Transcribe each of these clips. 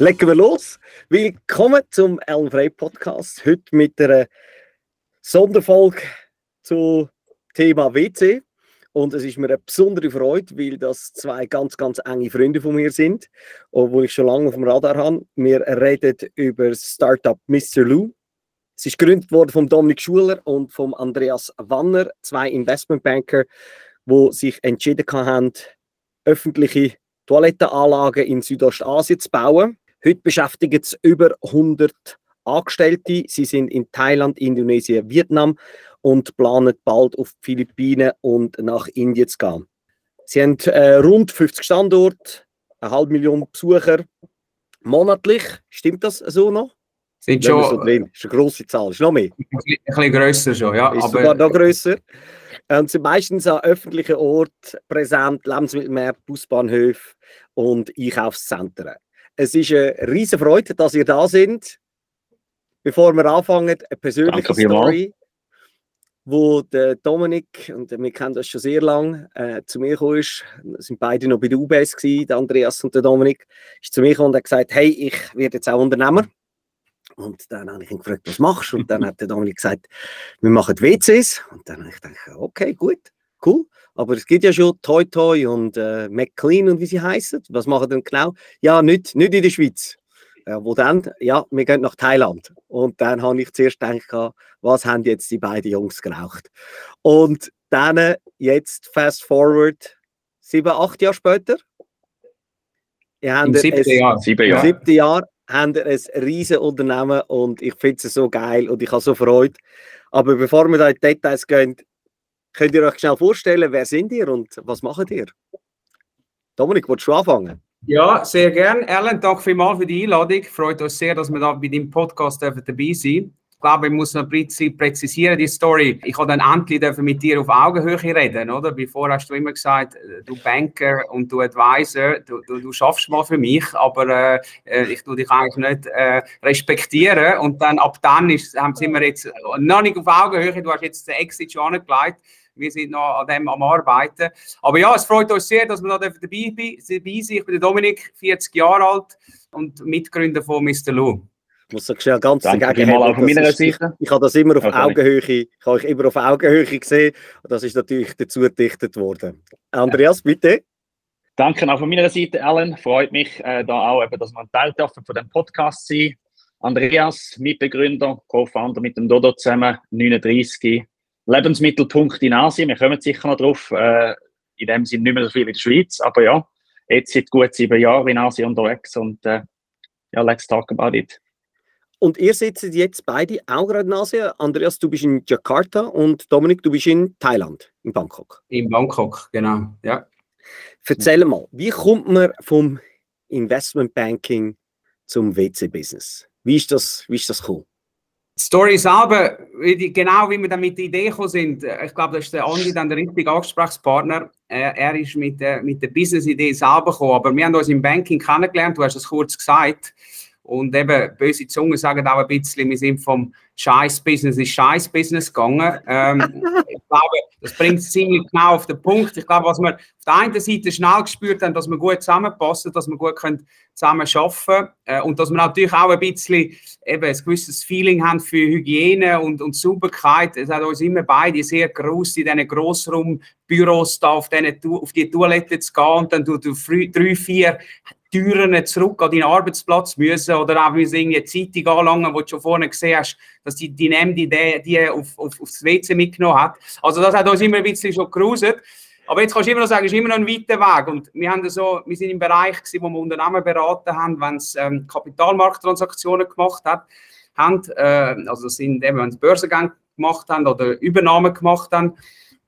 Legen wir los. Willkommen zum Ellen Frey Podcast. Heute mit einer Sonderfolge zum Thema WC. Und es ist mir eine besondere Freude, weil das zwei ganz, ganz enge Freunde von mir sind, obwohl ich schon lange auf dem Radar habe. Wir reden über das Startup Mr. Lou. Es ist gegründet worden von Dominik Schuler und von Andreas Wanner, zwei Investmentbanker, die sich entschieden haben, öffentliche Toilettenanlagen in Südostasien zu bauen. Heute beschäftigen es über 100 Angestellte. Sie sind in Thailand, Indonesien, Vietnam und planen bald auf die Philippinen und nach Indien zu gehen. Sie haben äh, rund 50 Standorte, eine halbe Million Besucher monatlich. Stimmt das so noch? Sind schon, so drin. Das ist eine grosse Zahl. Ist noch mehr? Ein bisschen grösser schon, ja. Ist aber, sogar noch grösser. Und sind meistens an öffentlichen Orten präsent, Lebensmittelmärkte, Busbahnhöfe und Einkaufszentren. Es ist eine riesige Freude, dass ihr da sind. Bevor wir anfangen, eine persönliche Story, wo der Dominik, und wir kennen das schon sehr lange, äh, zu mir gekommen ist, sind beide noch bei der UBS gewesen, der Andreas und der Dominik, ist zu mir gekommen und hat gesagt, hey, ich werde jetzt auch Unternehmer. Und dann habe ich ihn gefragt, was machst du? Und dann hat der Dominik gesagt, wir machen WCs. Und dann habe ich gedacht, okay, gut, cool. Aber es gibt ja schon Toy Toy und äh, McLean und wie sie heißen. Was machen denn genau? Ja, nicht, nicht in der Schweiz. Ja, wo dann? Ja, wir gehen nach Thailand. Und dann habe ich zuerst gedacht, was haben jetzt die beiden Jungs geraucht? Und dann jetzt fast forward, sieben, acht Jahre später. Im siebten Jahr. Sieben Jahre. Im siebten Jahr haben wir ein riesiges Unternehmen und ich finde es so geil und ich habe so Freude. Aber bevor wir da in die Details gehen, könnt ihr euch schnell vorstellen, wer sind ihr und was macht ihr? Dominik, willst du anfangen? Ja, sehr gern. Alan, danke vielmals für die Einladung. Freut uns sehr, dass wir da bei deinem Podcast dabei sind. Ich glaube, ich muss noch ein bisschen präzisieren, die Story. Ich habe dann endlich mit dir auf Augenhöhe reden, oder? Bevor hast du immer gesagt, äh, du Banker und du Advisor, du, du, du schaffst mal für mich, aber äh, äh, ich tue dich eigentlich nicht äh, respektieren. Und dann ab dann ist, haben, sind wir jetzt noch nicht auf Augenhöhe. Du hast jetzt den Exit schon angelegt. Wir sind noch an dem am Arbeiten. Aber ja, es freut uns sehr, dass wir da dabei, dabei sind. Ich bin Dominik, 40 Jahre alt und Mitgründer von Mr. Lou. Ich muss sagen, schnell ganz Danke dagegen mal auf meiner Seite. Ich, ich habe das immer auf okay. Augenhöhe, ich habe euch immer auf Augenhöhe gesehen und das ist natürlich dazu gedichtet worden. Andreas, bitte. Danke auch von meiner Seite, Alan. Freut mich äh, da auch, eben, dass wir ein Teil dürfen von dem Podcast sein. Andreas, Mitbegründer, Co-Founder mit dem Dodo zusammen, 39, Lebensmittelpunkt in Asien. Wir kommen sicher noch drauf. Äh, in dem sind nicht mehr so viel in der Schweiz, aber ja, jetzt seit gut sieben Jahren in Asien unterwegs und äh, ja, let's talk about it. Und ihr sitzt jetzt beide auch gerade in Asien. Andreas, du bist in Jakarta und Dominik, du bist in Thailand, in Bangkok. In Bangkok, genau, ja. Erzähl mal, wie kommt man vom Investmentbanking zum WC-Business? Wie ist das, wie ist das gekommen? Die Story selber, genau wie wir dann mit der Idee gekommen sind, ich glaube, das ist der Andi dann der richtige Ansprechpartner. Er ist mit der, mit der Business-Idee selber gekommen, aber wir haben uns im Banking kennengelernt, du hast es kurz gesagt. Und eben, böse Zungen sagen auch ein bisschen, wir sind vom Scheiß-Business ins Scheiß-Business gegangen. Ähm, ich glaube, das bringt es ziemlich genau auf den Punkt. Ich glaube, was wir auf der einen Seite schnell gespürt haben, dass wir gut zusammenpassen, dass wir gut können zusammen arbeiten können äh, und dass wir natürlich auch ein bisschen eben ein gewisses Feeling haben für Hygiene und, und Sauberkeit. Es hat uns immer beide sehr groß in diesen Grossraumbüros da auf, diese, auf die Toilette zu gehen und dann du, du drei, vier Türen zurück an deinen Arbeitsplatz müssen oder auch müssen eine Zeitung anlangen, wo du schon vorne gesehen hast, dass die, die NEM die, die auf, auf, aufs WC mitgenommen hat. Also das hat uns immer ein bisschen schon geruset. Aber jetzt kannst du immer noch sagen, es ist immer noch ein weiter Weg. Und wir, haben so, wir sind im Bereich, gewesen, wo wir Unternehmen beraten haben, wenn es ähm, Kapitalmarkttransaktionen gemacht hat, haben, äh, also sind eben, wenn sie Börsengang gemacht haben oder Übernahmen gemacht haben,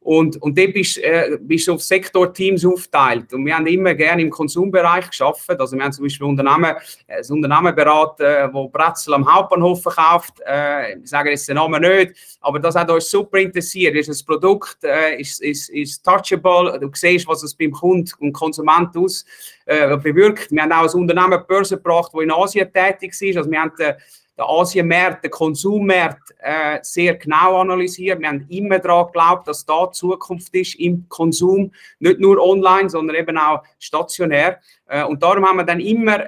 und, und dort bist, äh, du auf Sektorteams aufgeteilt. Und wir haben immer gerne im Konsumbereich geschafft. Also wir haben zum Beispiel Unternehmen, äh, ein Unternehmen beraten, äh, wo Brezel am Hauptbahnhof verkauft. Äh, ich sage jetzt den Namen nicht, aber das hat uns super interessiert. Ist das Produkt äh, ist, ist, ist touchable. Du siehst, was es beim Kunden und Konsument aus äh, bewirkt. Wir haben auch ein Unternehmen Börse gebracht, das in Asien tätig ist. Also wir haben äh, den Asienmarkt, den Konsummarkt äh, sehr genau analysiert. Wir haben immer daran geglaubt, dass da die Zukunft ist im Konsum, nicht nur online, sondern eben auch stationär. Äh, und darum haben wir dann immer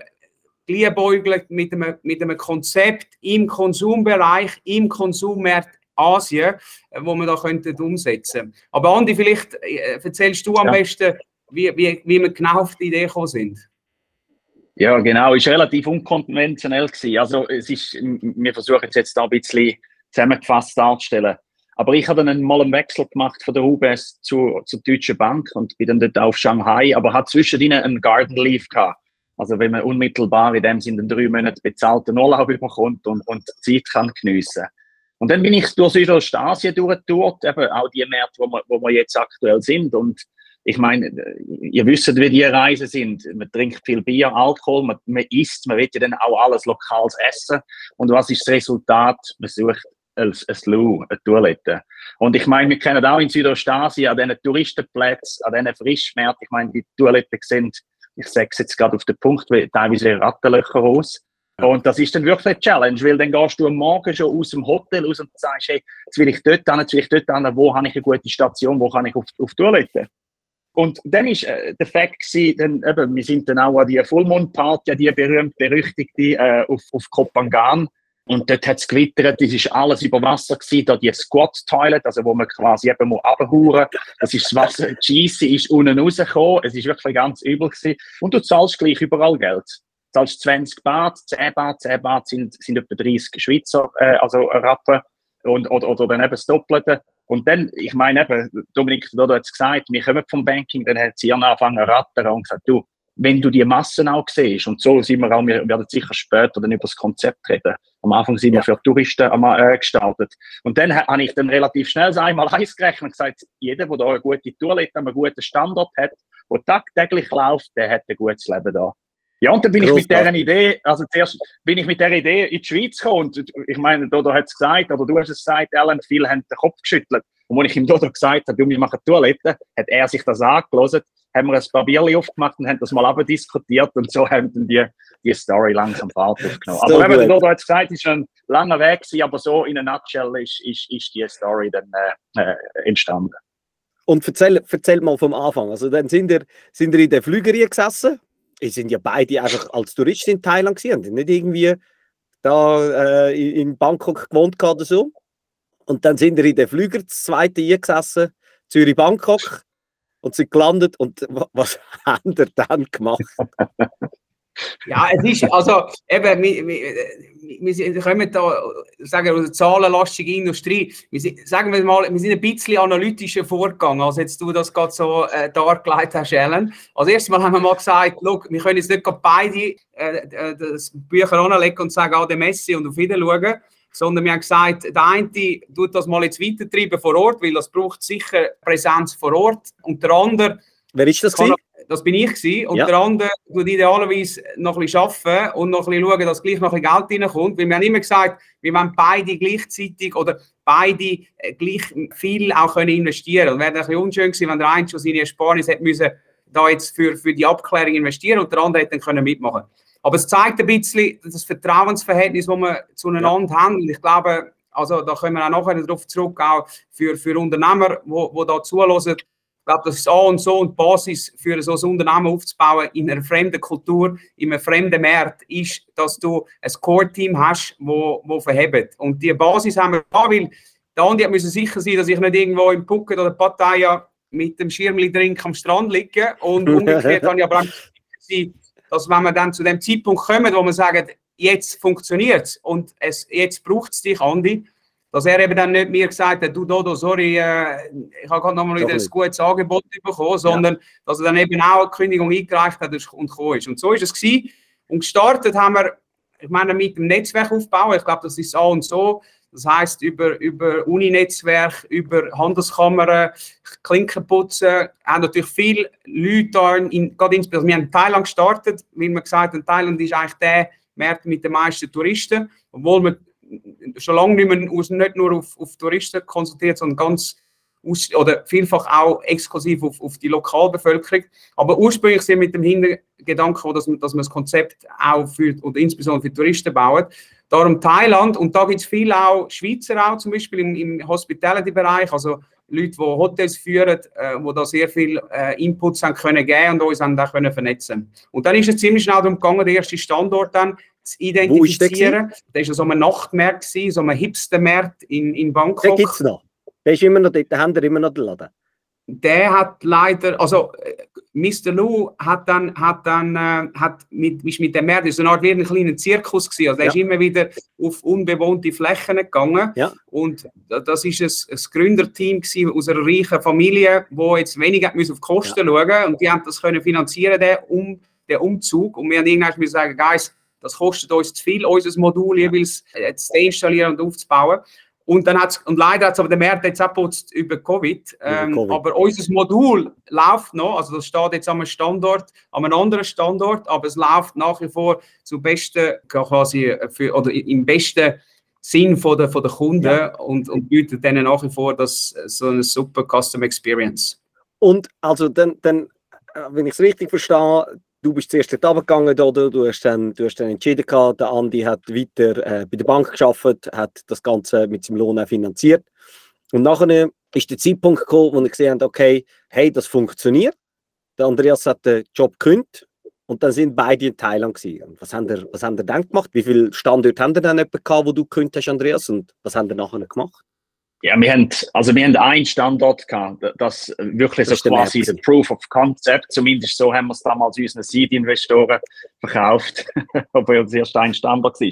liebäugelt mit einem, mit einem Konzept im Konsumbereich, im Konsummarkt Asien, äh, wo wir da könnten umsetzen. Aber Andi, vielleicht äh, erzählst du am ja. besten, wie, wie, wie wir genau auf die Idee gekommen sind. Ja, genau, ist relativ unkonventionell gewesen. Also es ist, wir versuchen es jetzt da ein bisschen zusammengefasst darzustellen. Aber ich habe dann mal einen Wechsel gemacht von der UBS zur, zur Deutschen Bank und bin dann dort auf Shanghai, aber hat zwischendrin einen Garden Leave gehabt. Also wenn man unmittelbar in dem Sinne drei Monate bezahlten Urlaub bekommt und, und Zeit kann geniessen. Und dann bin ich durch Südostasien durchgetourt, eben auch die Märkte, wo wir, wo wir jetzt aktuell sind. Und ich meine, ihr wisst, wie die Reisen sind. Man trinkt viel Bier, Alkohol, man, man isst, man will ja dann auch alles Lokales essen. Und was ist das Resultat? Man sucht ein, ein Lou, eine Toilette. Und ich meine, wir kennen auch in Südostasien an diesen Touristenplätzen, an diesen Frischmärkten, ich meine, die Toiletten sind, ich sage es jetzt gerade auf den Punkt, teilweise Rattenlöcher aus. Und das ist dann wirklich eine Challenge, weil dann gehst du am Morgen schon aus dem Hotel raus und sagst, hey, jetzt will ich dort hin, jetzt will ich dort hin, wo habe ich eine gute Station, wo kann ich auf, auf Toilette? Und dann ist äh, der Fakt dann, eben, wir sind dann auch an die Fullmond-Party, die berühmt-berüchtigte äh, auf, auf Kopangan. Und dort hat es gewittert, das ist alles über Wasser gewesen, da die Squat-Toilet, also wo man quasi eben muss. Das ist das Wasser, die Scheisse ist unten rausgekommen, es ist wirklich ganz übel gewesen. Und du zahlst gleich überall Geld. Du zahlst 20 Bad, 10 Bad, 10 Bad sind, sind etwa 30 Schweizer, äh, also Rappen. Und, oder, oder dann eben das Doppelte. Und dann, ich meine eben, Dominik Dodo hat es gesagt, wir kommen vom Banking, dann hat sie angefangen zu rattern und gesagt, du, wenn du die Massen auch siehst, und so sind wir auch, wir werden sicher später dann über das Konzept reden. Am Anfang sind wir für Touristen äh, gestartet. Und dann habe ich dann relativ schnell einmal eins gerechnet und gesagt, jeder, der da eine gute Toilette, einen guten Standort hat, der tagtäglich läuft, der hat ein gutes Leben da. Ja, und dann bin Groß ich mit dieser Idee, also zuerst bin ich mit dieser Idee in die Schweiz gekommen. Und ich meine, Dodo hat es gesagt, oder du hast es gesagt, Alan, viele haben den Kopf geschüttelt. Und als ich ihm Dodo gesagt habe, du, wir machen Toilette, hat er sich das angelassen, haben wir ein paar Bierchen aufgemacht und haben das mal diskutiert und so haben dann die, die Story langsam Fahrt aufgenommen. So aber wenn Dodo hat gesagt, es ist ein langer Weg gewesen, aber so in a nutshell ist, ist, ist die Story dann äh, äh, entstanden. Und erzähl, erzähl mal vom Anfang. Also dann sind ihr, sind ihr in der Flügerie gesessen wir sind ja beide einfach als Touristen in Thailand gewesen, nicht irgendwie da äh, in Bangkok gewohnt oder so. Und dann sind wir in den Flüger, das zweite eingesessen, Zürich-Bangkok, und sind gelandet. Und was haben wir dann gemacht? Ja, es ist, also eben, wir, wir, wir kommen da, sagen wir, aus der zahlenlastigen Industrie. Wir sind, sagen wir mal, wir sind ein bisschen analytischer vorgegangen, als jetzt du das gerade so äh, dargelegt hast, Ellen. Als erstes Mal haben wir mal gesagt, look, wir können jetzt nicht beide äh, äh, das Bücher anlegen und sagen, ah, der Messi und auf Wiedersehen schauen, sondern wir haben gesagt, der eine tut das mal jetzt weitertreiben vor Ort, weil das braucht sicher Präsenz vor Ort und der andere Wer ist das? Kann, das bin ich gewesen. Und ja. der andere tut idealerweise noch ein bisschen arbeiten und noch ein bisschen schauen, dass gleich noch ein bisschen Geld reinkommt. Weil wir haben immer gesagt, wir wollen beide gleichzeitig oder beide äh, gleich viel auch können investieren. Und wäre ein bisschen unschön gewesen, wenn der eine schon seine Ersparnis hätte müssen, da jetzt für, für die Abklärung investieren und der andere hätte dann können mitmachen Aber es zeigt ein bisschen das Vertrauensverhältnis, das wir zueinander ja. haben. Und ich glaube, also da kommen wir auch nachher darauf zurück, auch für, für Unternehmer, die da zulassen, ich glaube, das ist A und so und die Basis für so ein Unternehmen aufzubauen in einer fremden Kultur, in einem fremden Markt, ist, dass du ein Core-Team hast, wo, wo verhebt. Und die Basis haben wir da, weil der Andi muss sicher sein, dass ich nicht irgendwo im Phuket oder Pattaya mit dem Schirmli-Drink am Strand liege. Und umgekehrt kann ich aber auch sein, dass wenn wir dann zu dem Zeitpunkt kommen, wo wir sagen, jetzt funktioniert es und es, jetzt braucht es dich, Andi, dass er eben dann nicht mir gesagt hat, du Dodo, sorry, äh, ich habe gerade nochmal wieder ein gutes Angebot bekommen, sondern ja. dass er dann eben auch eine Kündigung eingereicht hat und gekommen ist. Und so ist es gewesen. Und gestartet haben wir, ich meine, mit dem Netzwerkaufbau, ich glaube, das ist A und so, das heißt über, über Uni-Netzwerk, über Handelskammern, Klinkenputzen, haben natürlich viele Leute da, in, gerade insbesondere, wir haben in Thailand gestartet, wie man gesagt hat, Thailand ist eigentlich der Markt mit den meisten Touristen, obwohl wir schon lange nicht, mehr, nicht nur auf, auf Touristen konzentriert, sondern ganz aus, oder vielfach auch exklusiv auf, auf die Lokalbevölkerung. Aber ursprünglich sind wir mit dem Hintergedanken, dass, dass man das Konzept auch für, oder insbesondere für Touristen baut. Darum Thailand, und da gibt es viele auch Schweizer auch, zum Beispiel im, im Hospitality-Bereich, also Leute, die Hotels führen, äh, die da sehr viel äh, Inputs haben können geben und uns haben da können vernetzen. Und dann ist es ziemlich schnell darum gegangen, den ersten Standort dann zu identifizieren. Wo ist der war so ein Nachtmarkt, so ein Hipstermarkt in, in Bangkok. Den gibt es noch. Der ist immer noch dort, da haben wir immer noch den Laden der hat leider, also äh, Mr. Lou hat dann, hat dann, äh, hat mit, ist mit dem Meer, das ist eine Art wie ein kleiner Zirkus gewesen. Also, ja. ist immer wieder auf unbewohnte Flächen gegangen. Ja. Und das ist ein, ein Gründerteam gewesen aus einer reichen Familie, wo jetzt weniger auf die Kosten ja. schauen und die haben das können finanzieren, den, um, den Umzug. Und wir haben irgendwann müssen sagen, Guys, das kostet uns zu viel, unser Modul jeweils äh, zu installieren und aufzubauen. Und, dann hat's, und leider hat es aber der Markt jetzt abgeputzt über COVID. Ähm, COVID. Aber unser Modul läuft noch, also das steht jetzt am Standort, an einem anderen Standort, aber es läuft nach wie vor zum besten, quasi für, oder im besten Sinn von der, von der Kunden ja. und, und bietet denen nach wie vor das, so eine super Custom Experience. Und also dann, dann äh, wenn ich es richtig verstehe, du bist zuerst dort runtergegangen, oder? Du, hast dann, du hast dann entschieden, gehabt, der Andi hat weiter äh, bei der Bank geschafft, hat das Ganze mit seinem Lohn auch finanziert. Und nachher ist der Zeitpunkt gekommen, wo ich gesehen habe, okay, hey, das funktioniert. Der Andreas hat den Job gekündigt und dann sind beide in Thailand gewesen. was haben ihr, was haben ihr dann gemacht? Wie viele Standorte haben ihr dann gehabt, wo du gekündigt hast, Andreas? Und was haben ihr nachher gemacht? Ja, wir haben, also wir haben einen Standort gehabt, das wirklich das so quasi der Proof of Concept, zumindest so haben wir es damals unseren Seed-Investoren verkauft, obwohl es erst ein Standort war.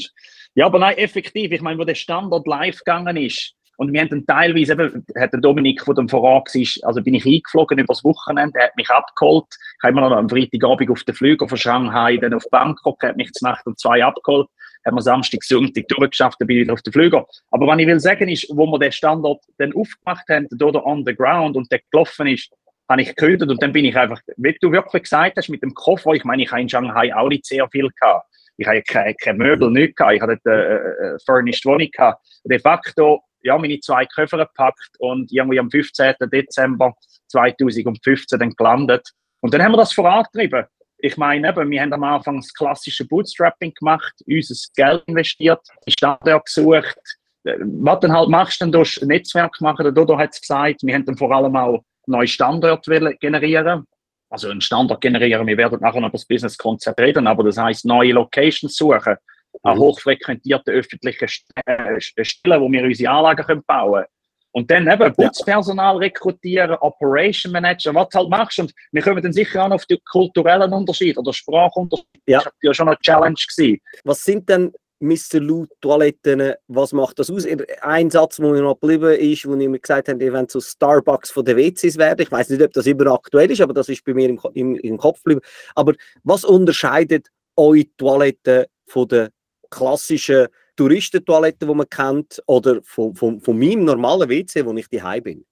Ja, aber nein, effektiv, ich meine, wo der Standort live gegangen ist, und wir haben dann teilweise, eben, hat der Dominik, der dann voran war, also bin ich eingeflogen übers Wochenende, er hat mich abgeholt. Ich habe immer noch am Freitagabend auf den Flüger von Shanghai, dann auf Bangkok, er hat mich zur Nacht um zwei abgeholt haben wir Samstag, Sonntag durchgeschafft, dann bin ich wieder auf den Flüger. Aber was ich will sagen ist, wo wir den Standort dann aufgemacht haben, dort on the ground und der gelaufen ist, habe ich gekündigt und dann bin ich einfach, wie du wirklich gesagt hast, mit dem Koffer, ich meine, ich habe in Shanghai auch nicht sehr viel gehabt. Ich habe keine, keine Möbel, nichts gehabt. Ich hatte eine äh, äh, furnished Wohnung gehabt. De facto, ja, meine zwei Koffer gepackt und irgendwie am 15. Dezember 2015 dann gelandet. Und dann haben wir das vorangetrieben ich meine, eben, wir haben am Anfang das klassische Bootstrapping gemacht, unser Geld investiert, Standort gesucht. Äh, was du halt machst, dann durch Netzwerk machen. Der Dodo hat es gesagt, wir haben dann vor allem auch neue Standorte generieren. Also einen Standort generieren, wir werden nachher noch über das Business-Konzept reden, aber das heißt neue Locations suchen, mhm. hochfrequentierte öffentliche äh, Stellen, wo wir unsere Anlagen bauen können und dann eben Putzpersonal rekrutieren, Operation Manager, was du halt machst. Und wir kommen dann sicher auch auf die kulturellen Unterschiede oder Sprachunterschiede. Ja. Das war ja schon eine Challenge. Gewesen. Was sind denn Mr. Lou Toiletten, was macht das aus? Ein Satz, der mir noch geblieben ist, wo ich mir gesagt habe, die wollen zu Starbucks von den WCs werden. Ich weiß nicht, ob das immer aktuell ist, aber das ist bei mir im, im, im Kopf geblieben. Aber was unterscheidet eure Toiletten von den klassischen Touristentoilette, die man kennt, oder von, von, von meinem normalen WC, wo ich daheim bin?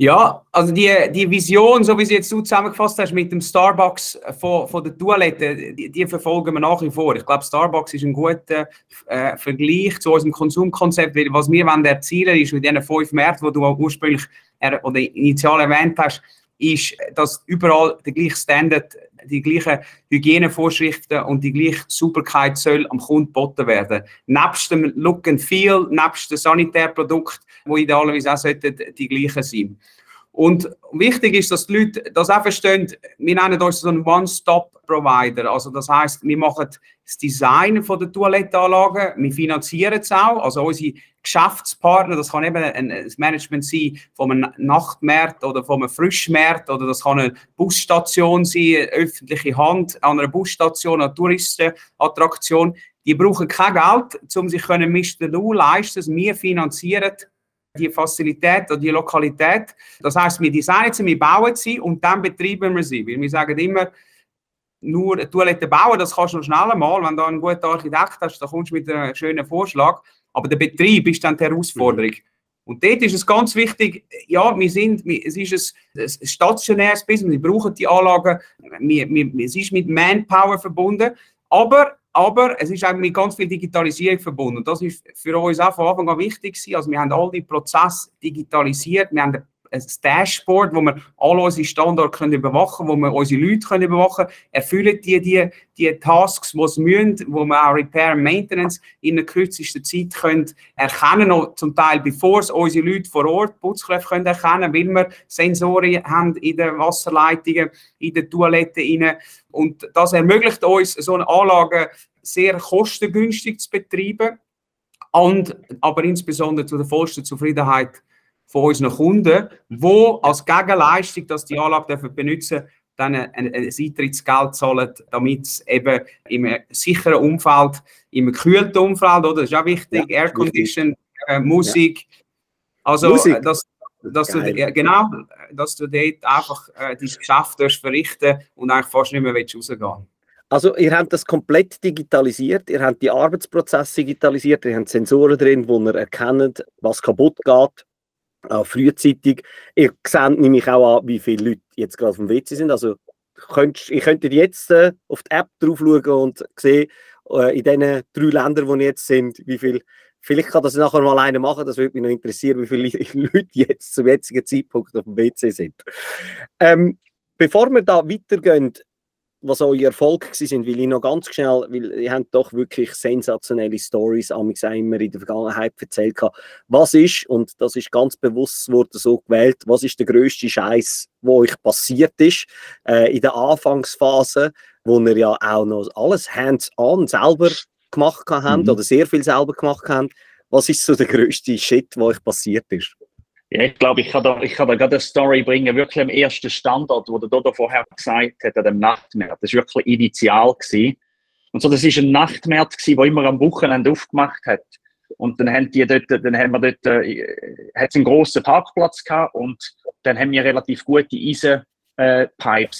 Ja, also die, die Vision, so wie sie jetzt du zusammengefasst hast mit dem Starbucks von, von der Toilette, die, die verfolgen wir nach wie vor. Ich glaube, Starbucks ist ein guter äh, Vergleich zu unserem Konsumkonzept, weil was wir wollen erzielen ist mit diesen fünf Märkten, die du ursprünglich äh, oder initial erwähnt hast, ist, dass überall der gleiche Standard die gleichen Hygienevorschriften und die gleiche Sauberkeit soll am Kunden geboten werden. Nebst dem Look and Feel, nebst dem Sanitärprodukt, wo idealerweise auch die gleichen sein und wichtig ist, dass die Leute das auch verstehen, wir nennen uns so einen One-Stop-Provider. Also das heißt, wir machen das Design von der Toilettenanlagen, wir finanzieren es auch, also unsere Geschäftspartner, das kann eben ein Management sein von einem Nachtmarkt oder von einem Frischmarkt oder das kann eine Busstation sein, öffentliche Hand an einer Busstation, eine Touristenattraktion. Die brauchen kein Geld, um sich Mr. Lou leisten. Wir finanzieren die Fazilität oder die Lokalität. Das heißt, wir designen sie, wir bauen sie und dann betreiben wir sie. Weil wir sagen immer, nur eine Toilette bauen, das kannst du noch schnell mal, wenn du einen guten Architekt hast, dann kommst du mit einem schönen Vorschlag. Aber der Betrieb ist dann die Herausforderung. Mhm. Und dort ist es ganz wichtig, ja, wir sind, es ist ein, ein stationäres Business, wir brauchen die Anlagen, wir, wir, es ist mit Manpower verbunden, aber aber es ist auch mit ganz viel Digitalisierung verbunden. Und das ist für uns auch von Anfang an wichtig. Also wir haben all die Prozesse digitalisiert. Wir haben ein Dashboard, wo wir alle unsere Standorte können überwachen können, wo wir unsere Leute können überwachen können, erfüllen die, die die Tasks, die sie müssen, wo wir auch Repair und Maintenance in der kürzesten Zeit können erkennen, noch zum Teil bevor es unsere Leute vor Ort, Putzkräfte können erkennen, weil wir Sensoren haben in den Wasserleitungen, in den Toiletten und das ermöglicht uns, so eine Anlage sehr kostengünstig zu betreiben und aber insbesondere zu der vollsten Zufriedenheit von unseren Kunden, wo als Gegenleistung, dass die Anlage benutzen dürfen, dann ein, ein Eintrittsgeld zahlen, damit es eben im sicheren Umfeld, im gekühlten Umfeld, oder? Das ist auch wichtig, ja, Aircondition, äh, Musik. Ja. Also, Musik. dass, dass du, ja, genau, dass du dort einfach äh, dein Geschäft verrichten und eigentlich fast nicht mehr rausgehen willst. Also ihr habt das komplett digitalisiert, ihr habt die Arbeitsprozesse digitalisiert, ihr habt Sensoren drin, wo ihr erkennt, was kaputt geht, auch frühzeitig. Ihr seht nämlich auch an, wie viele Leute jetzt gerade auf dem WC sind. Also könnt, ihr könntet jetzt äh, auf die App drauf schauen und sehen, äh, in diesen drei Ländern, wo wir jetzt sind, wie viel Vielleicht kann das nachher mal einer machen, das würde mich noch interessieren, wie viele Leute jetzt zum jetzigen Zeitpunkt auf dem WC sind. Ähm, bevor wir da weitergehen, was eure Erfolge sind, weil ich noch ganz schnell, weil ihr habt doch wirklich sensationelle Stories auch immer in der Vergangenheit erzählt Was ist, und das ist ganz bewusst wurde so gewählt, was ist der größte Scheiß, wo euch passiert ist äh, in der Anfangsphase, wo ihr ja auch noch alles hands-on selber gemacht habt mhm. oder sehr viel selber gemacht habt. Was ist so der größte Shit, wo euch passiert ist? Ja, ich glaube, ich kann da, ich kann da gerade eine Story bringen, wirklich am ersten Standort, wo der Dodo vorher gesagt hat, an dem Nachtmarkt. Das war wirklich initial. Gewesen. Und so, das war ein Nachtmarkt, wo immer am Wochenende aufgemacht hat. Und dann haben die dort, dann haben wir dort, äh, hat einen grossen Parkplatz gehabt und dann haben wir relativ gute Eisen, äh,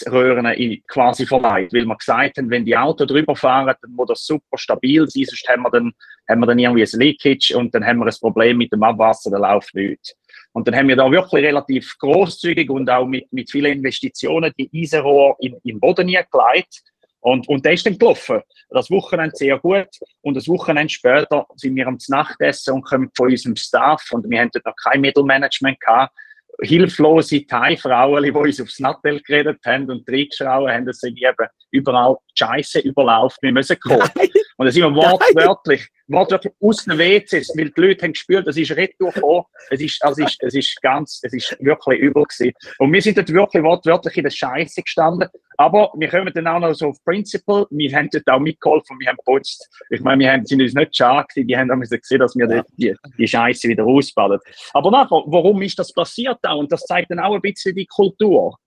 Röhren quasi verleiht, weil wir gesagt haben, wenn die Autos drüber fahren, dann muss das super stabil sein, sonst haben wir dann, haben wir dann irgendwie ein Leakage und dann haben wir ein Problem mit dem Abwasser, der läuft nicht. Und dann haben wir da wirklich relativ großzügig und auch mit, mit vielen Investitionen die Eisenrohr in, im Boden gelegt. Und, und der ist dann gelaufen. Das Wochenende sehr gut. Und das Wochenende später sind wir am Nachtessen und kommen von unserem Staff. Und wir haben dort noch kein Mittelmanagement gehabt hilflose Thai-Frauen, die uns aufs Nattel geredet haben und reingeschrauen haben, dass sie eben überall Scheiße überlaufen, wir müssen kommen. Und dann sind wir wortwörtlich, wortwörtlich aus den WCs, weil die Leute haben gespürt, das ist retour gekommen. Es ist, also es ist, es ist ganz, es ist wirklich übel gewesen. Und wir sind dort wirklich wortwörtlich in der Scheiße gestanden. Aber wir kommen dann auch noch so auf Principle. Wir haben dort auch mitgeholfen, wir haben geputzt. Ich meine, wir haben, sind uns nicht schade die haben gesehen, dass wir die, die Scheiße wieder ausbaden. Aber nachher, warum ist das passiert auch? Und das zeigt dann auch ein bisschen die Kultur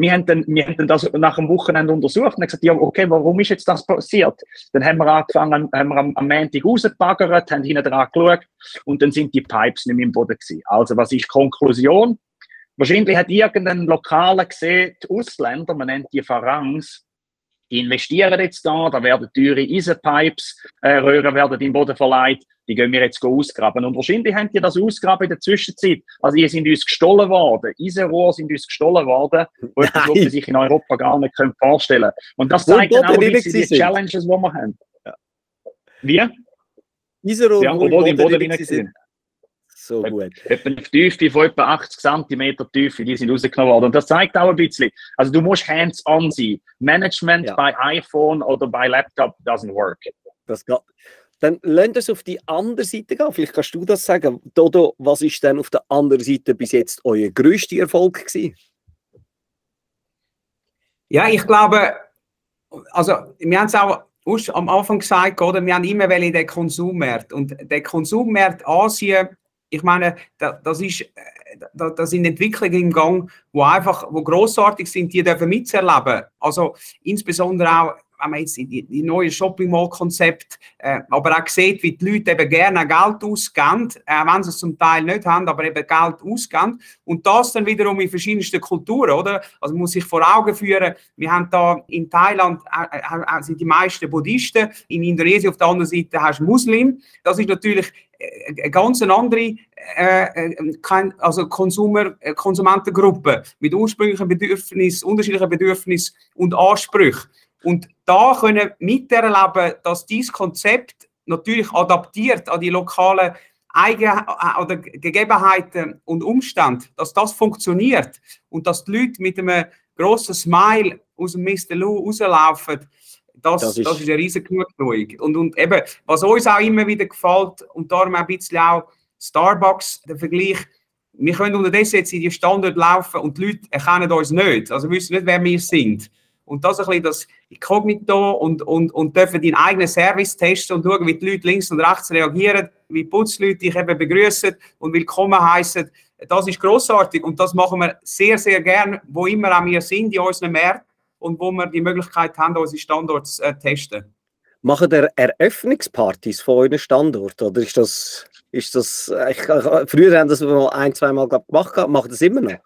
wir haben, dann, wir haben dann das nach dem Wochenende untersucht und gesagt, ja, okay, warum ist jetzt das passiert? Dann haben wir angefangen, haben wir am, am Montag rausgebaggert, haben hinten dran geschaut und dann sind die Pipes nicht mehr im Boden gewesen. Also, was ist die Konklusion? Wahrscheinlich hat irgendein Lokaler gesehen, die Ausländer, man nennt die Farangs, investieren jetzt da, da werden teure Eisenpipes, äh, Röhren werden im Boden verleiht, die gehen wir jetzt ausgraben. Und wahrscheinlich haben die das ausgraben in der Zwischenzeit. Also die sind uns gestohlen worden, Eisenrohr sind uns gestohlen worden, wo man sich in Europa gar nicht vorstellen können. Und das zeigt dann auch die Challenges, die wir haben. Ja. Wie? Eisenrohr, ja, obwohl die im Boden sind. sind so gut. Etwa eine Tiefe von etwa 80 cm Tiefe, die sind rausgenommen worden. Und das zeigt auch ein bisschen, also du musst hands-on sein. Management ja. bei iPhone oder bei Laptop doesn't work. Das geht. Dann lasst uns auf die andere Seite gehen. Vielleicht kannst du das sagen. Dodo, was ist denn auf der anderen Seite bis jetzt euer größter Erfolg gewesen? Ja, ich glaube, also wir haben es auch am Anfang gesagt, oder? wir haben immer in den Konsummarkt. Und der Konsummarkt Asien ich meine, das, ist, äh, das sind Entwicklungen im Gang, wo einfach, wo großartig sind, die dürfen mitzuerleben. Also insbesondere auch wenn man jetzt die, die neue Shopping Mall Konzept, äh, aber auch sieht, wie die Leute eben gerne Geld ausgeben, äh, wenn sie es zum Teil nicht haben, aber eben Geld ausgeben und das dann wiederum in verschiedensten Kulturen, oder? Also muss sich vor Augen führen, wir haben da in Thailand äh, äh, äh sind die meisten Buddhisten, in Indonesien auf der anderen Seite hast du Muslim, das ist natürlich äh, eine ganz andere äh, also Konsumer, Konsumentengruppe mit ursprünglichen Bedürfnissen, unterschiedlichen Bedürfnissen und Ansprüchen. Und da können miterleben, dass dieses Konzept natürlich adaptiert an die lokalen Eigen oder Gegebenheiten und Umstände, dass das funktioniert und dass die Leute mit einem grossen Smile aus dem Mr. Lou rauslaufen, das, das, ist, das ist eine riesige Genugtuung. Und, und eben, was uns auch immer wieder gefällt, und darum auch ein bisschen auch Starbucks, der Vergleich, wir können unterdessen jetzt in die Standort laufen und die Leute erkennen uns nicht, also wissen nicht, wer wir sind. Und das ein bisschen das Inkognito und, und, und dürfen deinen eigenen Service testen und schauen, wie die Leute links und rechts reagieren, wie die Putzleute dich eben begrüßen und willkommen heißen. Das ist großartig und das machen wir sehr, sehr gern, wo immer auch wir sind in unseren Märkten und wo wir die Möglichkeit haben, unsere Standorte zu äh, testen. Machen ihr Eröffnungspartys von euren Standort oder ist das, ist das ich, früher haben das mal ein, zwei Mal gemacht, machen das immer noch?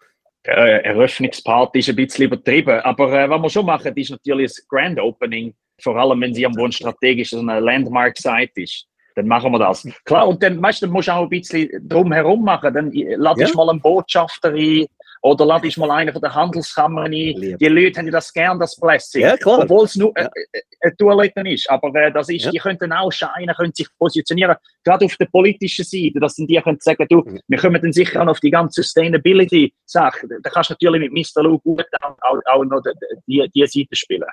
Äh, Eröffnungsparty ist ein bisschen übertrieben, aber äh, was wir schon machen, ist natürlich das Grand Opening, vor allem wenn sie irgendwo ein strategisch so eine Landmark-Site ist. Dann machen wir das. Klar, und dann, weißt, dann musst du auch ein bisschen drumherum machen. Dann äh, lade ich ja. mal einen Botschafter ein, oder lade ich mal einen von der Handelskammer ein. Lieb. Die Leute haben das gern, das Blessing. Ja, Obwohl es nur ja. äh, eine Toilette ist. Aber äh, das ist, ja. die könnten auch scheinen, können sich positionieren. Gerade auf der politischen Seite, dass die können sagen, du, mhm. wir kommen dann sicher auch auf die ganze Sustainability-Sache. Da kannst du natürlich mit Mr. Lou gut auch, auch, auch noch die, die Seite spielen.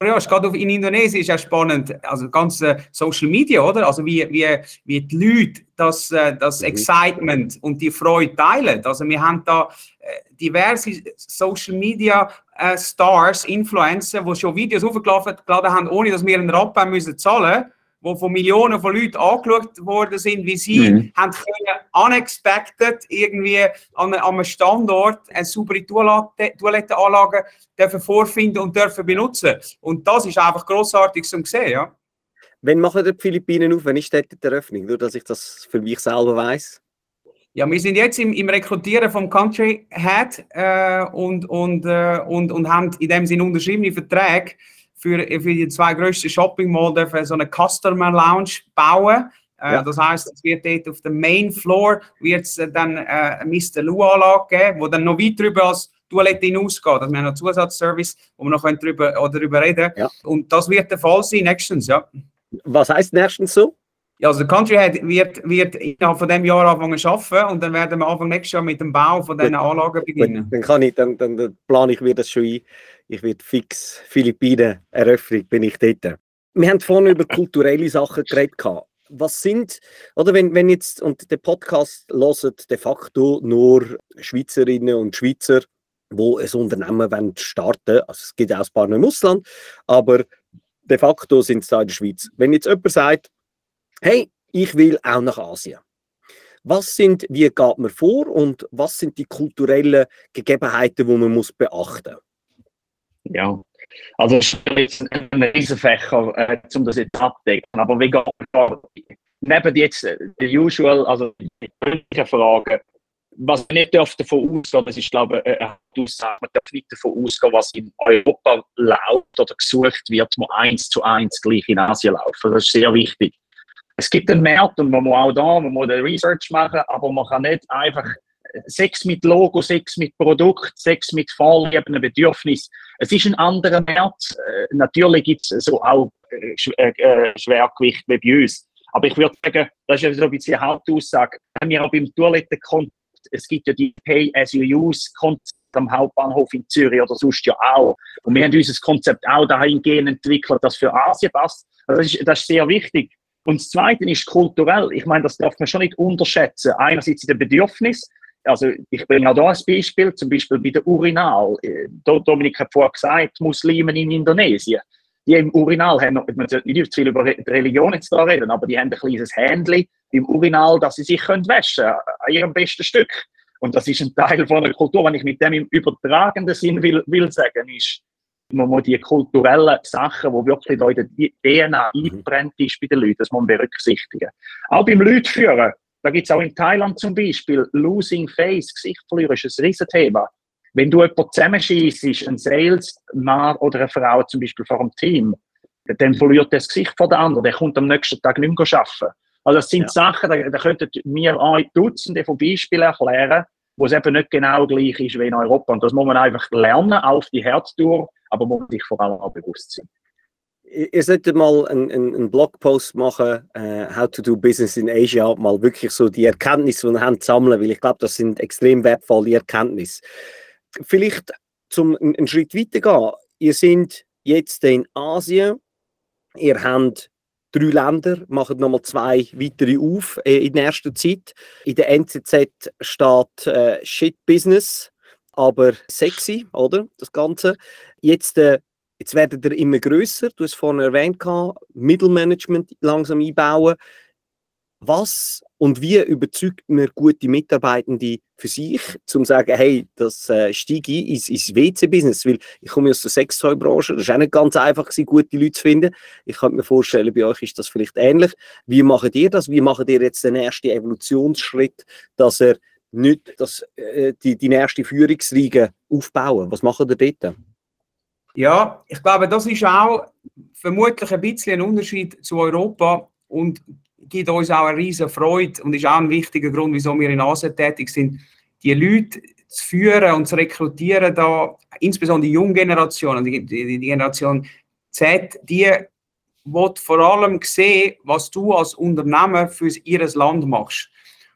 Ja, gerade in Indonesien ist ja spannend, also ganze Social Media, oder? Also wie, wie, wie die Leute das, äh, das mhm. Excitement und die Freude teilen. Also wir haben da äh, diverse Social Media äh, Stars, Influencer, die schon Videos hochgeladen haben, ohne dass wir einen Rappen müssen zahlen müssen wo von Millionen von Leuten angeschaut worden sind, wie sie mhm. haben können, unexpected irgendwie an, an einem Standort eine saubere Toilette, Toilettenanlage dürfen vorfinden und dürfen benutzen. Und das ist einfach großartig zu sehen, ja. Wann machen die Philippinen auf? Wann ist dort die Eröffnung? Nur, dass ich das für mich selber weiß. Ja, wir sind jetzt im, im Rekrutieren vom Country Head äh, und, und, äh, und, und haben in dem Sinne unterschriebene Verträge für, für die zwei grössten Shopping Malls so eine Customer Lounge bauen. Äh, ja. Das heißt, es wird dort auf dem Main Floor wird's dann äh, eine Mr. Lou Anlage geben, wo dann noch weit drüber als Toilette hinausgeht. Also wir haben noch Zusatzservice, wo wir noch drüber, darüber reden ja. Und das wird der Fall sein nächstens, ja. Was heißt nächstens so? Ja, also der Country Head wird, wird innerhalb von diesem Jahr anfangen zu arbeiten und dann werden wir Anfang nächstes Jahr mit dem Bau von diesen Anlagen beginnen. Dann, kann ich, dann, dann, dann plane ich mir das schon ein. Ich werde fix Philippinen Eröffnung, bin ich dort. Wir haben vorhin über kulturelle Sachen geredet. Was sind, oder wenn, wenn jetzt, und der Podcast hört de facto nur Schweizerinnen und Schweizer, wo ein Unternehmen wollen starten Also es gibt auch ein paar im Ausland, aber de facto sind es da in der Schweiz. Wenn jetzt jemand sagt, hey, ich will auch nach Asien. Was sind, wie geht man vor und was sind die kulturellen Gegebenheiten, die man muss beachten muss? Ja, also es ist ein Riesenfächer, äh, um das jetzt abdecken. Aber wie geht man? Neben jetzt äh, die usual, also die üblichen Fragen, was man nicht davon ausgehen, das ist, glaube ich, eine Aussage, man darf nicht davon ausgehen, was in Europa läuft oder gesucht wird, muss eins zu eins gleich in Asien laufen. Das ist sehr wichtig es gibt einen Markt und man muss auch da, man muss Research machen, aber man kann nicht einfach Sex mit Logo, Sex mit Produkt, Sex mit vorliebenden Bedürfnis. Es ist ein anderer Markt. Äh, natürlich gibt es so auch äh, äh, Schwergewicht wie bei uns. Aber ich würde sagen, das ist ja so ein bisschen eine Hauptaussage. Wir auch beim Toiletten es gibt ja die Pay-as-you-use-Konzept am Hauptbahnhof in Zürich oder sonst ja auch. Und wir haben unser Konzept auch dahingehend entwickelt, das für Asien passt. Also das, ist, das ist sehr wichtig. Und das Zweite ist kulturell. Ich meine, das darf man schon nicht unterschätzen. Einerseits in den Bedürfnis. Also ich bringe auch da ein Beispiel, zum Beispiel bei der Urinal. Äh, Dominik hat vorher gesagt, Muslimen in Indonesien. Die im Urinal haben, man sollte nicht zu viel über Religion jetzt da reden, aber die haben ein kleines Händchen im Urinal, dass sie sich können waschen können, an ihrem besten Stück. Und das ist ein Teil von der Kultur, wenn ich mit dem im übertragenen Sinn will, will sagen, ist, man muss die kulturellen Sachen, die wirklich in der DNA mhm. eingebrennt ist bei den Leuten, das muss man berücksichtigen. Auch beim Leutführen, da gibt es auch in Thailand zum Beispiel Losing Face, Gesicht verlieren, ist ein Riesenthema. Wenn du jemanden zusammenschießt, ein Salesmann oder eine Frau zum Beispiel vor einem Team, dann verliert das Gesicht von der anderen, der kommt am nächsten Tag nicht mehr arbeiten. Also das sind ja. Sachen, da, da könnten wir euch Dutzende von Beispielen erklären, wo es eben nicht genau gleich ist wie in Europa. Und das muss man einfach lernen, auf die Herztour, aber man muss sich vor allem auch bewusst sein. Ihr solltet mal einen, einen Blogpost machen, uh, How to do Business in Asia, mal wirklich so die Erkenntnisse, die wir haben, sammeln, weil ich glaube, das sind extrem wertvolle Erkenntnisse. Vielleicht zum einen Schritt weiter gehen. Ihr seid jetzt in Asien, ihr habt drei Länder, macht nochmal zwei weitere auf äh, in der ersten Zeit. In der NZZ steht äh, Shit Business, aber sexy, oder? Das Ganze. Jetzt äh, Jetzt werden ihr immer größer. Du hast vorhin erwähnt, Mittelmanagement langsam einbauen. Was und wie überzeugt man gute Mitarbeitende für sich, zum zu sagen, hey, das äh, steige ich ins, ins WC-Business, weil ich komme aus der Sextoy-Branche, das ist auch nicht ganz einfach gewesen, gute Leute zu finden. Ich könnte mir vorstellen, bei euch ist das vielleicht ähnlich. Wie macht ihr das? Wie macht ihr jetzt den ersten Evolutionsschritt, dass er nicht dass, äh, die, die nächste Führungsriege aufbauen? Was macht ihr dort? Ja, ich glaube, das ist auch vermutlich ein bisschen ein Unterschied zu Europa und gibt uns auch eine riesige Freude und ist auch ein wichtiger Grund, wieso wir in Asien tätig sind, die Leute zu führen und zu rekrutieren, da, insbesondere die junge Generation, die, die, die Generation Z, die wird vor allem sehen, was du als Unternehmer für ihr Land machst.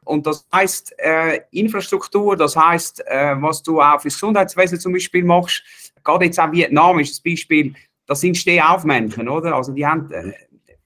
Und das heißt äh, Infrastruktur, das heißt, äh, was du auch fürs Gesundheitswesen zum Beispiel machst. Gerade jetzt auch Vietnam ist das Beispiel, das sind Stehaufmännchen, oder? Also die haben äh,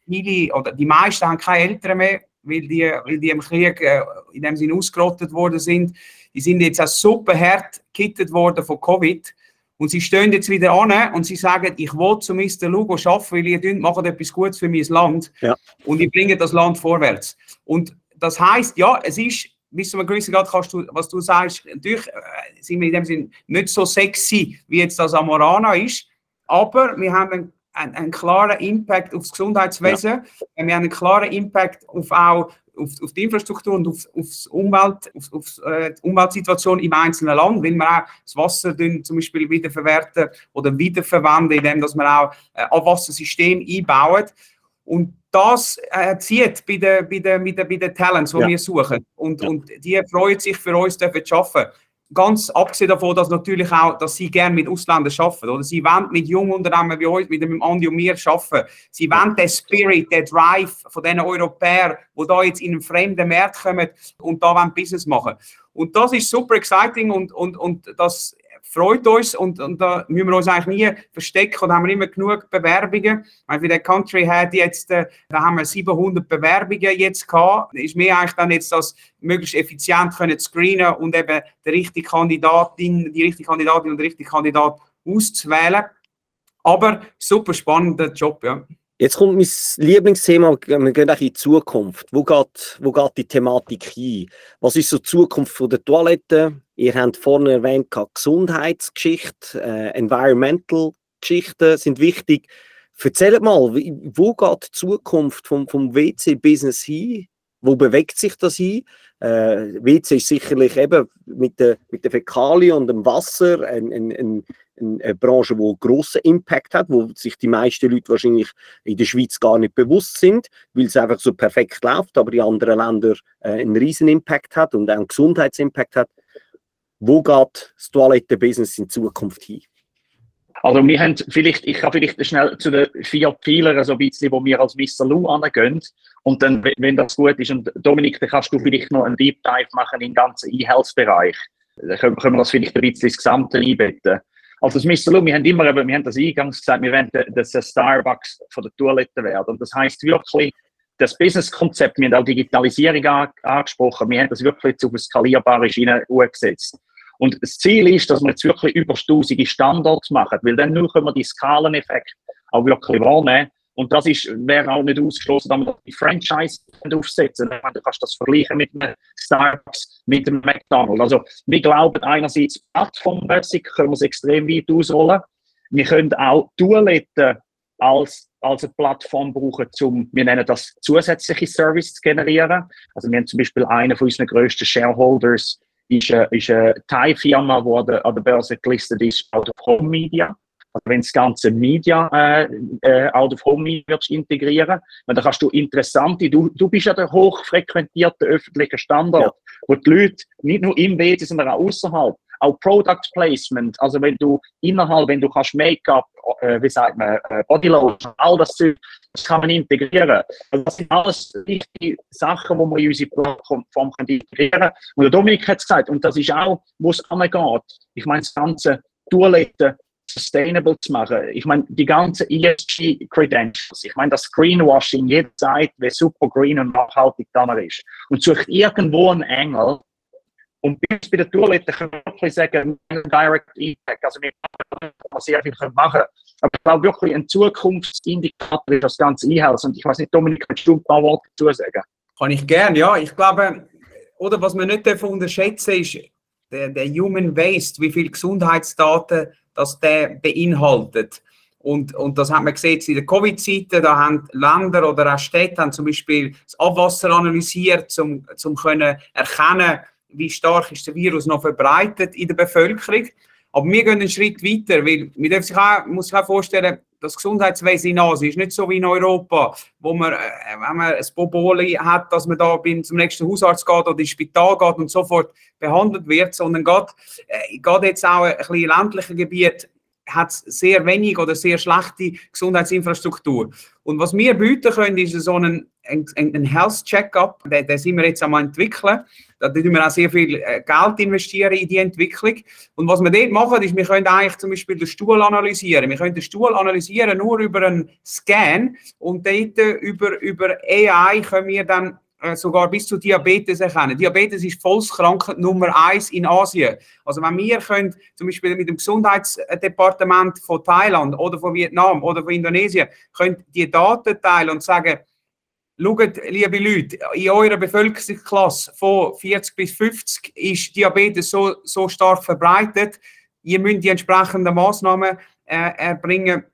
viele oder die meisten haben keine Eltern mehr, weil die, weil die im Krieg äh, in dem Sinne ausgerottet worden sind. Die sind jetzt auch super hart gekittet worden von Covid. Und sie stehen jetzt wieder an und sie sagen, ich will zu Mr. Lugo arbeiten, weil ihr macht etwas Gutes für mein Land. Ja. Und ihr bringt das Land vorwärts. Und das heißt, ja, es ist, bis zu einem gewissen Grad kannst du, was du sagst, natürlich äh, sind wir in dem Sinne nicht so sexy, wie jetzt das Amorana ist, aber wir haben einen, einen, einen klaren Impact auf das Gesundheitswesen, ja. wir haben einen klaren Impact auf auch auf, auf die Infrastruktur und auf, aufs Umwelt, auf, auf äh, die Umweltsituation im einzelnen Land, weil wir auch das Wasser zum Beispiel wiederverwerten oder wiederverwenden, indem dass wir auch äh, ein Abwassersystem einbauen. Und das äh, zieht bei den, bei, den, bei, den, bei den Talents, die ja. wir suchen. Und, ja. und die freuen sich für uns, dürfen zu arbeiten. Ganz abgesehen davon, dass natürlich auch, dass sie gerne mit Ausländern arbeiten. Oder sie wollen mit jungen Unternehmen wie uns, mit dem Andi und mir arbeiten. Sie wollen den Spirit, den Drive von diesen Europäern, die da jetzt in einen fremden Markt kommen und da wollen Business machen. Und das ist super exciting und, und, und das freut uns und, und da müssen wir uns eigentlich nie verstecken und haben immer genug Bewerbungen. Weil für den Country hat jetzt, äh, da haben wir 700 Bewerbungen jetzt gehabt. Ist mir eigentlich dann jetzt das möglichst effizient können screenen und eben die richtige Kandidatin, die richtige Kandidatin und den richtigen Kandidat auszuwählen. Aber super spannender Job, ja. Jetzt kommt mein Lieblingsthema, wir gehen in die Zukunft. Wo geht, wo geht die Thematik hin? Was ist so die Zukunft der Toilette? Ihr habt vorne erwähnt, Gesundheitsgeschichte, äh, Environmental-Geschichten sind wichtig. Erzählt mal, wo geht die Zukunft vom, vom WC-Business hin? Wo bewegt sich das hin? Äh, WC ist sicherlich eben mit den mit der Fäkalien und dem Wasser ein, ein, ein, eine Branche, die einen grossen Impact hat, wo sich die meisten Leute wahrscheinlich in der Schweiz gar nicht bewusst sind, weil es einfach so perfekt läuft, aber in anderen Ländern äh, einen riesen Impact hat und auch einen Gesundheitsimpact hat. Wo geht das Toilettenbusiness in Zukunft hin? Also wir haben vielleicht, ich kann vielleicht schnell zu den vier Pfeilern so ein bisschen, wo wir als Mr. Lou angehen. Und dann, wenn das gut ist, und Dominik, dann kannst du vielleicht noch einen Deep Dive machen den ganzen E-Health-Bereich. Dann können, wir das vielleicht ein bisschen ins Gesamte einbetten. Also das Mr. Lou, wir haben immer, wir haben das eingangs gesagt, wir wollen das Starbucks von der Toilette werden. Und das heißt wirklich, das Business-Konzept, wir haben auch Digitalisierung angesprochen, wir haben das wirklich auf eine skalierbare Schiene umgesetzt. Und das Ziel ist, dass wir jetzt wirklich über tausende Standorte machen, weil dann nur können wir die Skaleneffekt auch wirklich wahrnehmen. Und das ist, wäre auch nicht ausgeschlossen, dass wir die Franchise aufsetzen. Du kannst das vergleichen mit einem Starbucks, mit einem McDonald's. Also, wir glauben einerseits, plattformmäßig können wir es extrem weit ausrollen. Wir können auch Toiletten als, als eine Plattform brauchen, um, wir nennen das zusätzliche Service zu generieren. Also, wir haben zum Beispiel einen von unseren grössten Shareholders, ist eine, ist eine Thai-Firma, die an der Börse gelistet ist, Out of Home Media. Also wenn das ganze Media äh, äh, Out of Home Media integrieren, dann kannst du interessante, du, du bist ja der hochfrequentierte öffentliche Standort, ja. wo die Leute nicht nur im WC, sondern auch außerhalb auch Product Placement, also wenn du innerhalb, wenn du kannst Make-up, äh, wie sagt man, äh, Bodylotion, all das Zeug, das kann man integrieren. Also das sind alles wichtige Sachen, die man in unsere Plattform integrieren können. Und der Dominik hat es gesagt, und das ist auch, wo es angeht. Ich meine, das ganze Toiletten, sustainable zu machen. Ich meine, die ganzen ESG-Credentials, ich meine, das Greenwashing, jede Zeit, wie super green und nachhaltig da ist. Und sucht irgendwo einen Engel. Und bis bei der Toilette können wir wirklich sagen, Direct Impact, also wir können sehr viel machen. Aber ich glaube wirklich, ein Zukunftsindikator ist das ganze E-Health. Und ich weiß nicht, Dominik, kannst du ein paar Worte dazu sagen? Kann ich gerne, ja. Ich glaube, oder was wir nicht unterschätzen ist der, der Human Waste, wie viele Gesundheitsdaten das der beinhaltet. Und, und das hat man gesehen in der Covid-Zeit, da haben Länder oder auch Städte haben zum Beispiel das Abwasser analysiert, um, um können erkennen, wie stark ist der Virus noch verbreitet in der Bevölkerung. Aber wir gehen einen Schritt weiter, weil man darf sich auch, muss sich auch vorstellen, das Gesundheitswesen in Asien ist nicht so wie in Europa, wo man, äh, wenn man ein Boboli hat, dass man da beim, zum nächsten Hausarzt geht oder ins Spital geht und sofort behandelt wird, sondern gerade, äh, gerade jetzt auch ein bisschen ländliche Gebiet hat sehr wenig oder sehr schlechte Gesundheitsinfrastruktur. Und was wir bieten können, ist so einen, einen Health Checkup, den, den sind wir jetzt am entwickeln. Da tun wir auch sehr viel äh, Geld investieren in die Entwicklung. Und was wir dort machen, ist, wir können eigentlich zum Beispiel den Stuhl analysieren. Wir können den Stuhl analysieren nur über einen Scan und dort über, über AI können wir dann äh, sogar bis zu Diabetes erkennen. Diabetes ist Volkskrankheit Nummer eins in Asien. Also wenn wir können, zum Beispiel mit dem Gesundheitsdepartement von Thailand oder von Vietnam oder von Indonesien, können die Daten teilen und sagen, Schaut, liebe Leute, in eurer Bevölkerungsklasse von 40 bis 50 ist Diabetes so, so stark verbreitet. Ihr müsst die entsprechenden Maßnahmen äh, erbringen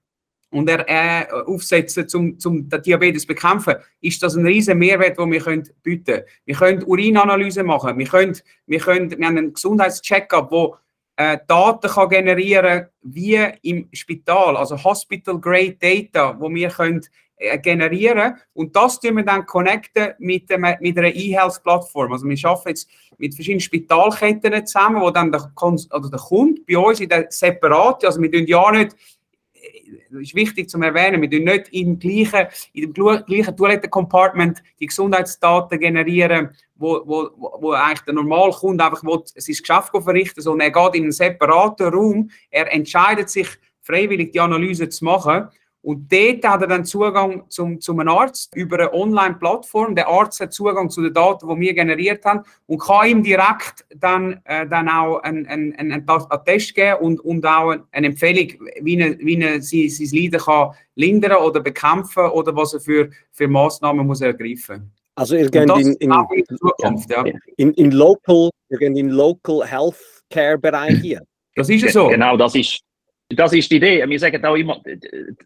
und er, äh, aufsetzen, um zum den Diabetes zu bekämpfen, ist das ein riesen Mehrwert, den wir bieten können. Wir können Urinanalyse machen, wir, können, wir, können, wir haben einen Gesundheitscheckup, wo äh, Daten kann generieren wie im Spital, also Hospital-Grade Data, wo wir können äh, generieren und das tun wir dann connecten mit, dem, mit einer E-Health-Plattform. Also wir arbeiten jetzt mit verschiedenen Spitalketten zusammen, wo dann der, oder der Kunde bei uns in der separate, also wir tun ja nicht ist wichtig zu erwähnen, wir tun nicht im gleichen, in dem gleichen Toiletten-Compartment die Gesundheitsdaten generieren, wo, wo, wo eigentlich der Normalkunde einfach will, sein Geschäft verrichten sondern er geht in einen separaten Raum, er entscheidet sich freiwillig die Analyse zu machen und dort hat er dann Zugang zum, zum Arzt über eine Online-Plattform. Der Arzt hat Zugang zu den Daten, die wir generiert haben und kann ihm direkt dann, äh, dann auch einen, einen, einen, einen Test geben und, und auch eine Empfehlung, wie er, wie er sein, sein Leiden kann lindern oder bekämpfen oder was er für, für Massnahmen muss ergreifen Also ihr geht in, in, in, Zukunft, ja. in, in, local, in local Healthcare Bereich hier. Das ist ja so. Genau, das ist das ist die Idee. Wir sagen auch immer,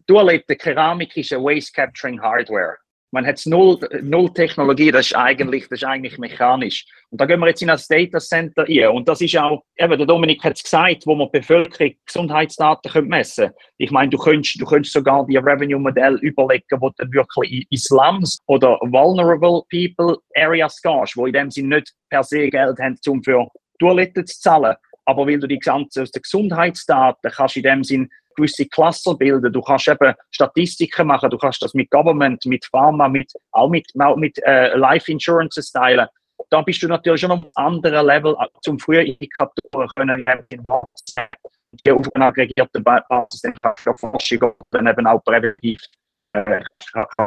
Toilette, Keramik ist eine Waste Capturing Hardware. Man hat null, null Technologie, das ist, eigentlich, das ist eigentlich mechanisch. Und da gehen wir jetzt in das Data Center ein. Und das ist auch, eben, der Dominik hat es gesagt, wo man Bevölkerung Gesundheitsdaten messen können. Ich meine, du könntest, du könntest sogar die Revenue-Modell überlegen, wo du wirklich in Slums oder Vulnerable People Areas gehst, wo in dem Sinne nicht per se Geld haben, um für Toiletten zu zahlen aber weil du die ganze aus den Gesundheitsdaten kannst in dem Sinn gewisse Cluster bilden, du kannst eben Statistiken machen, du kannst das mit Government, mit Pharma, mit, auch mit, auch mit äh, Life Insurances teilen. Da bist du natürlich schon auf einem anderen Level äh, zum frühen Indikatoren können die auf einer aggregierten Basis dann Forschung und dann eben auch präventiv äh,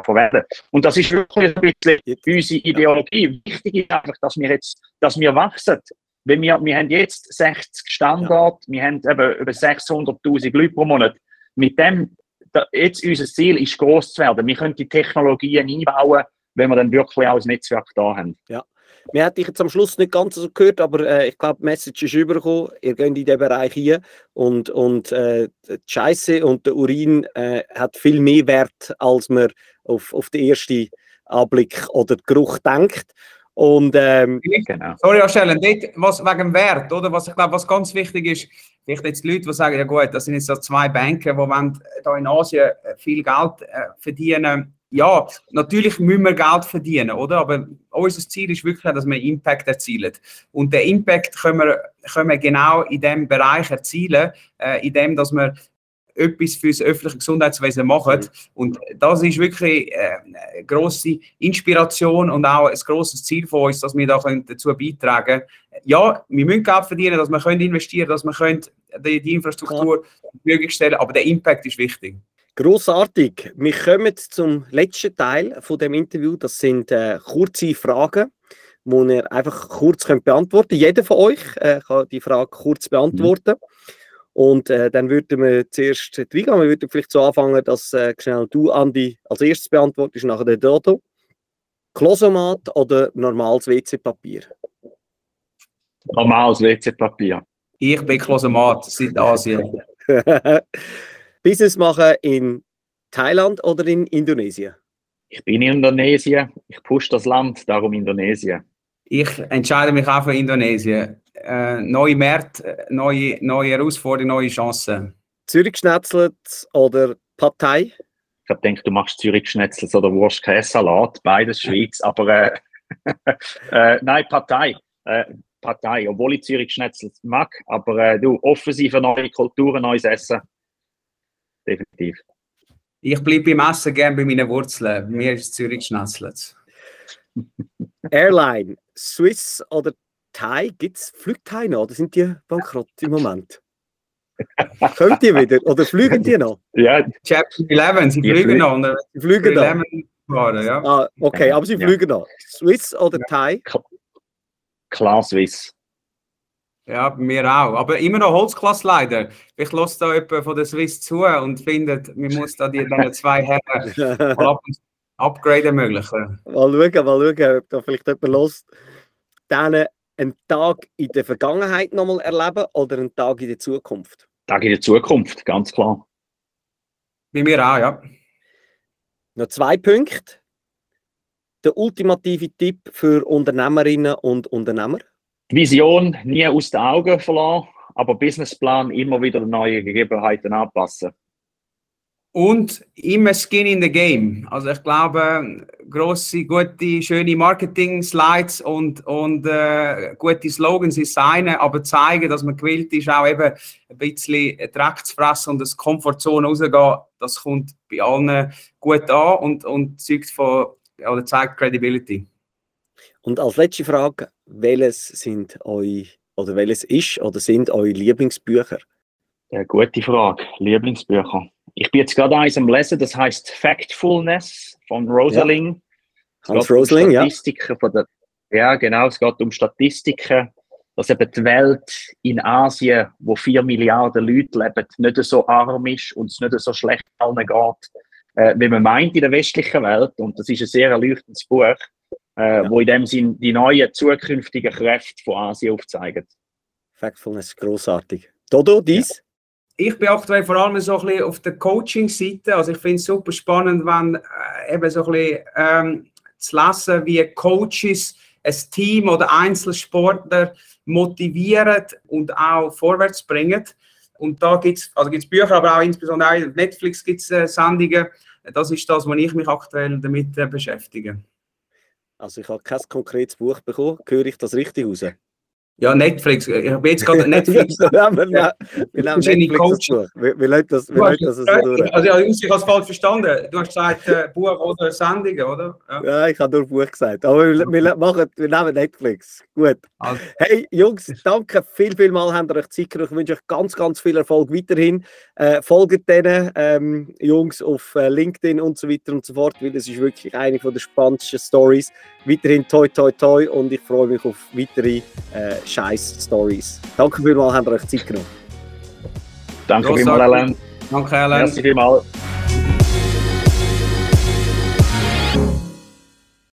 verwenden. Und das ist wirklich ein bisschen unsere Ideologie. Wichtig ist einfach, dass wir jetzt, dass wir wachsen. Wenn wir, wir haben jetzt 60 Standorte, ja. wir haben eben über 600.000 Leute pro Monat. Mit dem, da, jetzt unser Ziel ist groß zu werden. Wir können die Technologien einbauen, wenn wir dann wirklich auch ein Netzwerk da haben. Ja. Wir hätten dich jetzt am Schluss nicht ganz so gehört, aber äh, ich glaube, die Message ist übergekommen. Ihr geht in diesen Bereich hier und, und äh, die Scheiße und der Urin äh, hat viel mehr Wert, als man auf, auf den ersten Anblick oder Geruch denkt. Und, ähm, genau. Sorry, Stellen, dort, was wegen dem Wert, oder? Was ich glaube, was ganz wichtig ist, vielleicht jetzt die Leute, die sagen, ja gut, das sind jetzt so zwei Banken, die wollen da in Asien viel Geld äh, verdienen ja, natürlich müssen wir Geld verdienen, oder? Aber unser Ziel ist wirklich, dass wir Impact erzielen. Und den Impact können wir, können wir genau in dem Bereich erzielen, äh, indem dass wir etwas für das öffentliche Gesundheitswesen machen. Und das ist wirklich äh, eine grosse Inspiration und auch ein grosses Ziel von uns, dass wir da dazu beitragen können. Ja, wir müssen Geld verdienen, dass wir können investieren können, dass wir können die, die Infrastruktur möglich stellen aber der Impact ist wichtig. Großartig. Wir kommen zum letzten Teil von dem Interview. Das sind äh, kurze Fragen, die ihr einfach kurz könnt beantworten könnt. Jeder von euch äh, kann die Frage kurz beantworten. Mhm. Und äh, dann würden wir zuerst reingehen. Wir würden vielleicht so anfangen, dass äh, schnell du, Andi, als erstes beantwortest, nachher der Dodo. Klosomat oder normales WC-Papier? Normales WC-Papier. Ich bin Klosomat, seit Asien. Business machen in Thailand oder in Indonesien? Ich bin in Indonesien. Ich push das Land, darum Indonesien. Ich entscheide mich auch für Indonesien äh, neue Märkte, neue, neue Herausforderungen, neue Chancen. Zürich Schnetzelt oder Partei? Ich denke, du machst Zürich Schnetzelt oder Wurst Salat, beides Schweiz, aber äh, äh, nein, Partei. Äh, Partei, obwohl ich Zürich Schnetzelt mag, aber äh, du, offensive neue Kulturen, neues Essen. Definitiv. Ich bleibe beim Essen gerne bei meinen Wurzeln. Mir ist Zürich Schnetzelt. Airline, Swiss oder Thai, gibt es Flugthai noch oder sind die bankrott im Moment? Könnt ihr wieder? Oder fliegen die noch? Ja, Chapter 11, sie fliegen noch. Sie fliegen noch. Fahren, ja. Ah, okay, aber sie ja. fliegen noch. Swiss oder ja. Thai? Klar Swiss. Ja, mir auch. Aber immer noch Holzklasse leider. Ich lasse da jemanden von der Swiss zu und finde, man muss da die dann zwei Herren ab Upgrade ermöglichen. Mal schauen, mal schauen, ob da vielleicht jemand los denen einen Tag in der Vergangenheit nochmal erleben oder einen Tag in der Zukunft? Tag in der Zukunft, ganz klar. Bei mir auch, ja. Noch zwei Punkte. Der ultimative Tipp für Unternehmerinnen und Unternehmer? Vision nie aus den Augen verlassen, aber Businessplan immer wieder neue Gegebenheiten anpassen und immer Skin in the Game. Also ich glaube, große, gute, schöne Marketing-Slides und, und äh, gute Slogans ist eine, aber zeigen, dass man gewillt ist, auch eben ein bisschen Dreck zu fressen und das Komfortzone rauszugehen, das kommt bei allen gut an und, und zeugt von, oder zeigt Credibility. Und als letzte Frage, welches sind euch, oder welches ist oder sind eure Lieblingsbücher? Ja, gute Frage. Lieblingsbücher. Ich bin jetzt gerade eins am Lesen, das heißt Factfulness von Rosling. Ja. Hans Rosling, um Statistiken ja. Von der, ja, genau. Es geht um Statistiken, dass eben die Welt in Asien, wo vier Milliarden Leute leben, nicht so arm ist und es nicht so schlecht allen geht, äh, wie man meint in der westlichen Welt. Und das ist ein sehr erleuchtendes Buch, äh, ja. wo in dem Sinn die neuen zukünftigen Kräfte von Asien aufzeigen. Factfulness, großartig. Dodo, dies? Ich aktuell vor allem so ein bisschen auf der Coaching-Seite. Also ich finde es super spannend, wenn äh, eben so ein bisschen ähm, zu lesen, wie Coaches ein Team oder Einzelsportler motivieren und auch vorwärts bringen. Und da gibt es also gibt's Bücher, aber auch insbesondere auf Netflix gibt es äh, Sendungen. Das ist das, wo ich mich aktuell damit äh, beschäftige. Also ich habe kein konkretes Buch bekommen. Höre ich das richtig raus? Ja, Netflix. Ich habe jetzt gerade Netflix. ja, wir, wir, wir Netflix Coach. Wie, wie läuft das, wie läuft das so durch? Also, ich habe es falsch verstanden. Du hast gesagt äh, Buch oder Sendungen, oder? Ja, ja ich habe nur Buch gesagt. Aber wir, wir, machen, wir nehmen Netflix. Gut. Also. Hey, Jungs, danke viel, viel mal, habt ihr euch Zeit genommen. Ich wünsche euch ganz, ganz viel Erfolg weiterhin. Äh, folgt denen, ähm, Jungs, auf äh, LinkedIn und so weiter und so fort, weil das ist wirklich eine von der spannendsten Stories. Weiterhin toi, toi, toi und ich freue mich auf weitere äh, Scheiß-Stories. Danke vielmals, habt ihr euch Zeit genommen. Danke vielmals, Alan. Danke, Alan. Merci vielmals.